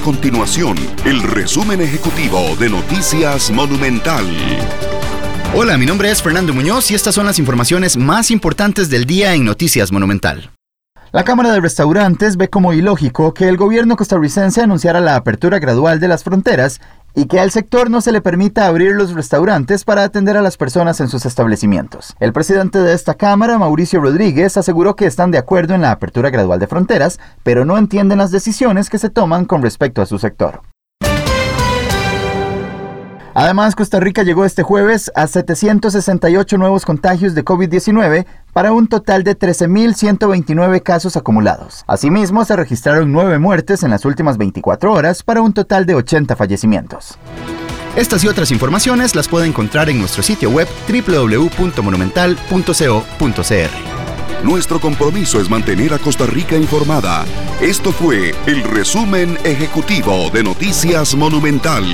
continuación el resumen ejecutivo de Noticias Monumental. Hola, mi nombre es Fernando Muñoz y estas son las informaciones más importantes del día en Noticias Monumental. La Cámara de Restaurantes ve como ilógico que el gobierno costarricense anunciara la apertura gradual de las fronteras y que al sector no se le permita abrir los restaurantes para atender a las personas en sus establecimientos. El presidente de esta Cámara, Mauricio Rodríguez, aseguró que están de acuerdo en la apertura gradual de fronteras, pero no entienden las decisiones que se toman con respecto a su sector. Además, Costa Rica llegó este jueves a 768 nuevos contagios de COVID-19 para un total de 13.129 casos acumulados. Asimismo, se registraron nueve muertes en las últimas 24 horas para un total de 80 fallecimientos. Estas y otras informaciones las puede encontrar en nuestro sitio web www.monumental.co.cr. Nuestro compromiso es mantener a Costa Rica informada. Esto fue el resumen ejecutivo de Noticias Monumental.